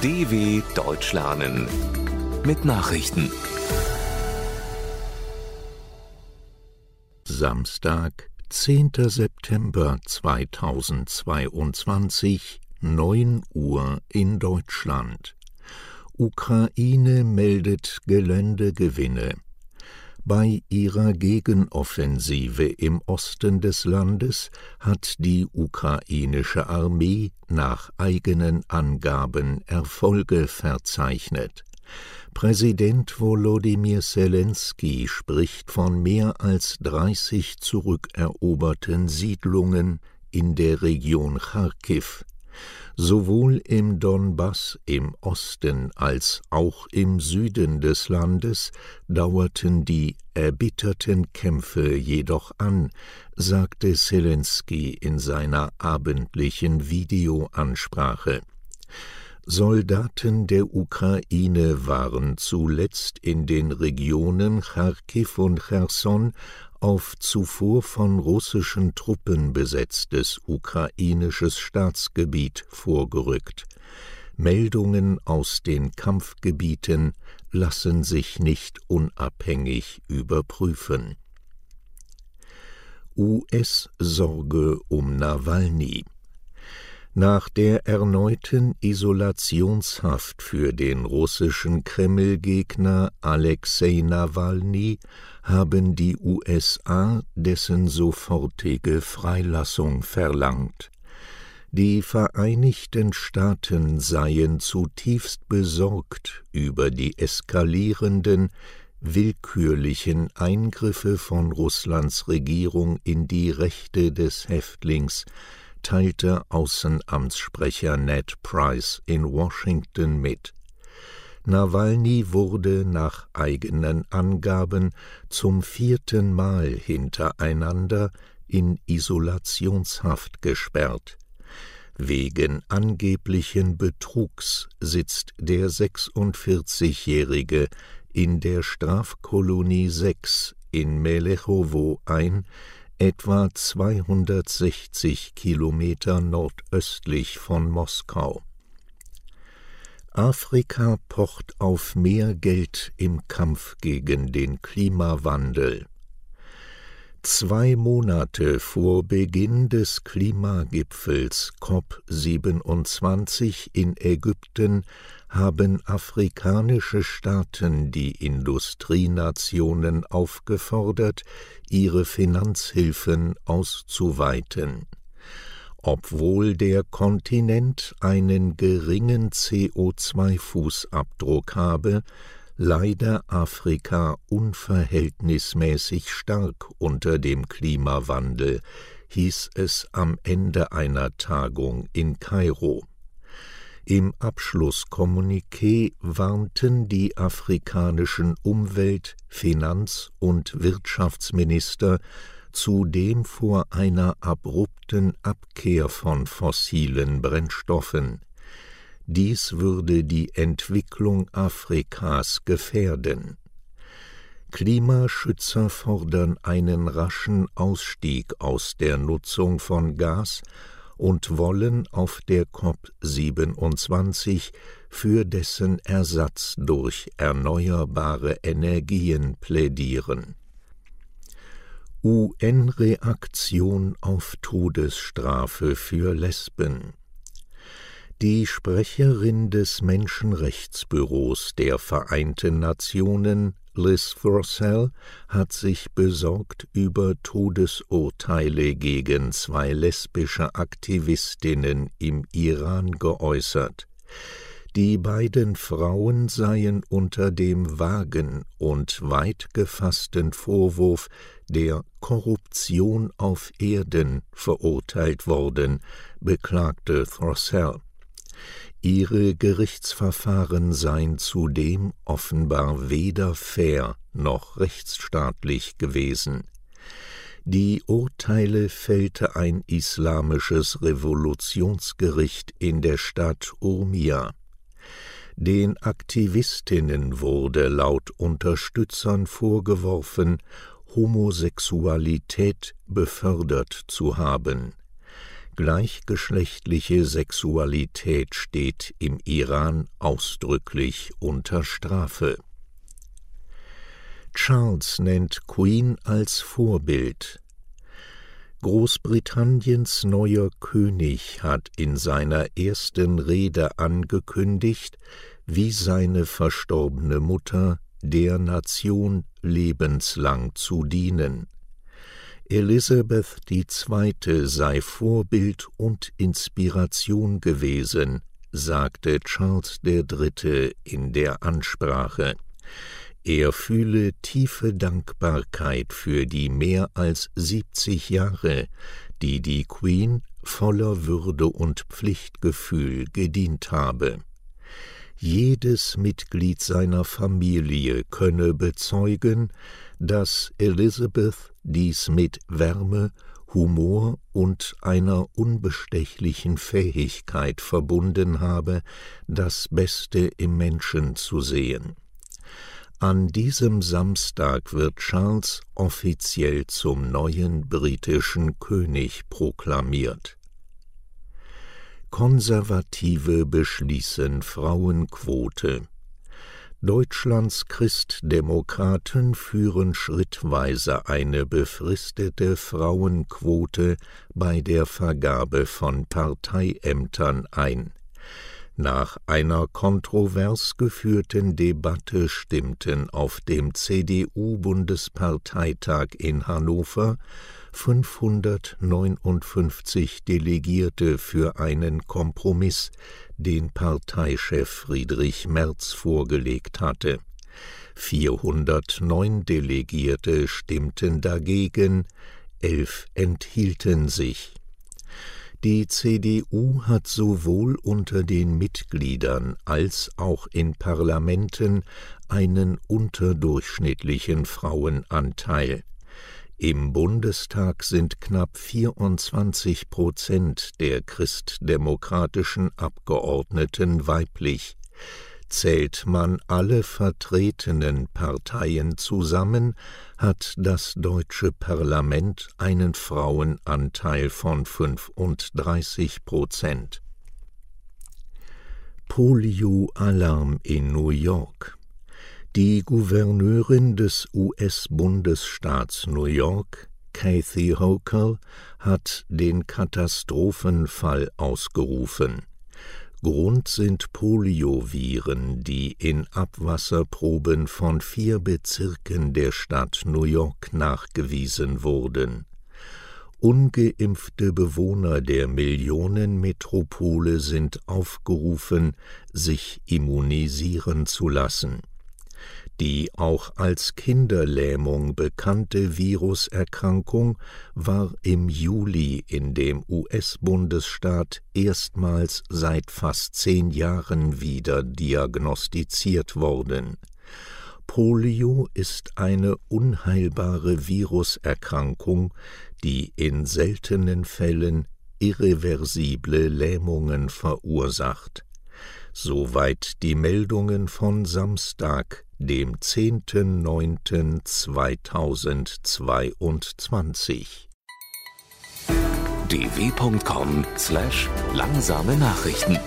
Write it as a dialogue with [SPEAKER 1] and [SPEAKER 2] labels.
[SPEAKER 1] DW Deutsch lernen mit Nachrichten.
[SPEAKER 2] Samstag, 10. September 2022, 9 Uhr in Deutschland. Ukraine meldet Geländegewinne. Bei ihrer Gegenoffensive im Osten des Landes hat die ukrainische Armee nach eigenen Angaben Erfolge verzeichnet. Präsident Volodymyr Zelensky spricht von mehr als 30 zurückeroberten Siedlungen in der Region Charkiw Sowohl im Donbass im Osten als auch im Süden des Landes dauerten die erbitterten Kämpfe jedoch an, sagte Zelensky in seiner abendlichen Videoansprache. Soldaten der Ukraine waren zuletzt in den Regionen Charkiw und Cherson auf zuvor von russischen Truppen besetztes ukrainisches Staatsgebiet vorgerückt. Meldungen aus den Kampfgebieten lassen sich nicht unabhängig überprüfen. US-Sorge um Nawalny nach der erneuten Isolationshaft für den russischen Kreml-Gegner Alexei Nawalny haben die USA dessen sofortige Freilassung verlangt. Die Vereinigten Staaten seien zutiefst besorgt über die eskalierenden, willkürlichen Eingriffe von Russlands Regierung in die Rechte des Häftlings, teilte Außenamtssprecher Ned Price in Washington mit. Nawalny wurde nach eigenen Angaben zum vierten Mal hintereinander in Isolationshaft gesperrt. Wegen angeblichen Betrugs sitzt der 46-Jährige in der Strafkolonie 6 in Melechowo ein, etwa 260 Kilometer nordöstlich von Moskau. Afrika pocht auf mehr Geld im Kampf gegen den Klimawandel. Zwei Monate vor Beginn des Klimagipfels COP27 in Ägypten haben afrikanische Staaten die Industrienationen aufgefordert, ihre Finanzhilfen auszuweiten. Obwohl der Kontinent einen geringen CO2-Fußabdruck habe, leide Afrika unverhältnismäßig stark unter dem Klimawandel, hieß es am Ende einer Tagung in Kairo. Im Abschlusskommuniqué warnten die afrikanischen Umwelt-, Finanz- und Wirtschaftsminister zudem vor einer abrupten Abkehr von fossilen Brennstoffen. Dies würde die Entwicklung Afrikas gefährden. Klimaschützer fordern einen raschen Ausstieg aus der Nutzung von Gas und wollen auf der COP 27 für dessen Ersatz durch erneuerbare Energien plädieren. UN-Reaktion auf Todesstrafe für Lesben die Sprecherin des Menschenrechtsbüros der Vereinten Nationen, Liz Throssell, hat sich besorgt über Todesurteile gegen zwei lesbische Aktivistinnen im Iran geäußert. Die beiden Frauen seien unter dem vagen und weit gefassten Vorwurf der Korruption auf Erden verurteilt worden, beklagte Throssell. Ihre Gerichtsverfahren seien zudem offenbar weder fair noch rechtsstaatlich gewesen. Die Urteile fällte ein islamisches Revolutionsgericht in der Stadt Urmia. Den Aktivistinnen wurde laut Unterstützern vorgeworfen, Homosexualität befördert zu haben Gleichgeschlechtliche Sexualität steht im Iran ausdrücklich unter Strafe. Charles nennt Queen als Vorbild. Großbritanniens neuer König hat in seiner ersten Rede angekündigt, wie seine verstorbene Mutter der Nation lebenslang zu dienen. Elisabeth II. sei Vorbild und Inspiration gewesen, sagte Charles III. in der Ansprache. Er fühle tiefe Dankbarkeit für die mehr als siebzig Jahre, die die Queen voller Würde und Pflichtgefühl gedient habe jedes Mitglied seiner Familie könne bezeugen, dass Elizabeth dies mit Wärme, Humor und einer unbestechlichen Fähigkeit verbunden habe, das Beste im Menschen zu sehen. An diesem Samstag wird Charles offiziell zum neuen britischen König proklamiert. Konservative beschließen Frauenquote. Deutschlands Christdemokraten führen schrittweise eine befristete Frauenquote bei der Vergabe von Parteiämtern ein. Nach einer kontrovers geführten Debatte stimmten auf dem CDU-Bundesparteitag in Hannover 559 Delegierte für einen Kompromiss, den Parteichef Friedrich Merz vorgelegt hatte. 409 Delegierte stimmten dagegen, elf enthielten sich. Die CDU hat sowohl unter den Mitgliedern als auch in Parlamenten einen unterdurchschnittlichen Frauenanteil. Im Bundestag sind knapp 24 Prozent der christdemokratischen Abgeordneten weiblich. Zählt man alle vertretenen Parteien zusammen, hat das deutsche Parlament einen Frauenanteil von 35 Prozent. Polio-Alarm in New York die Gouverneurin des US-Bundesstaats New York, Kathy Hochul, hat den Katastrophenfall ausgerufen. Grund sind Polioviren, die in Abwasserproben von vier Bezirken der Stadt New York nachgewiesen wurden. Ungeimpfte Bewohner der Millionenmetropole sind aufgerufen, sich immunisieren zu lassen. Die auch als Kinderlähmung bekannte Viruserkrankung war im Juli in dem US-Bundesstaat erstmals seit fast zehn Jahren wieder diagnostiziert worden. Polio ist eine unheilbare Viruserkrankung, die in seltenen Fällen irreversible Lähmungen verursacht. Soweit die Meldungen von Samstag, dem 10.09.2022.
[SPEAKER 1] dw.com/langsame Nachrichten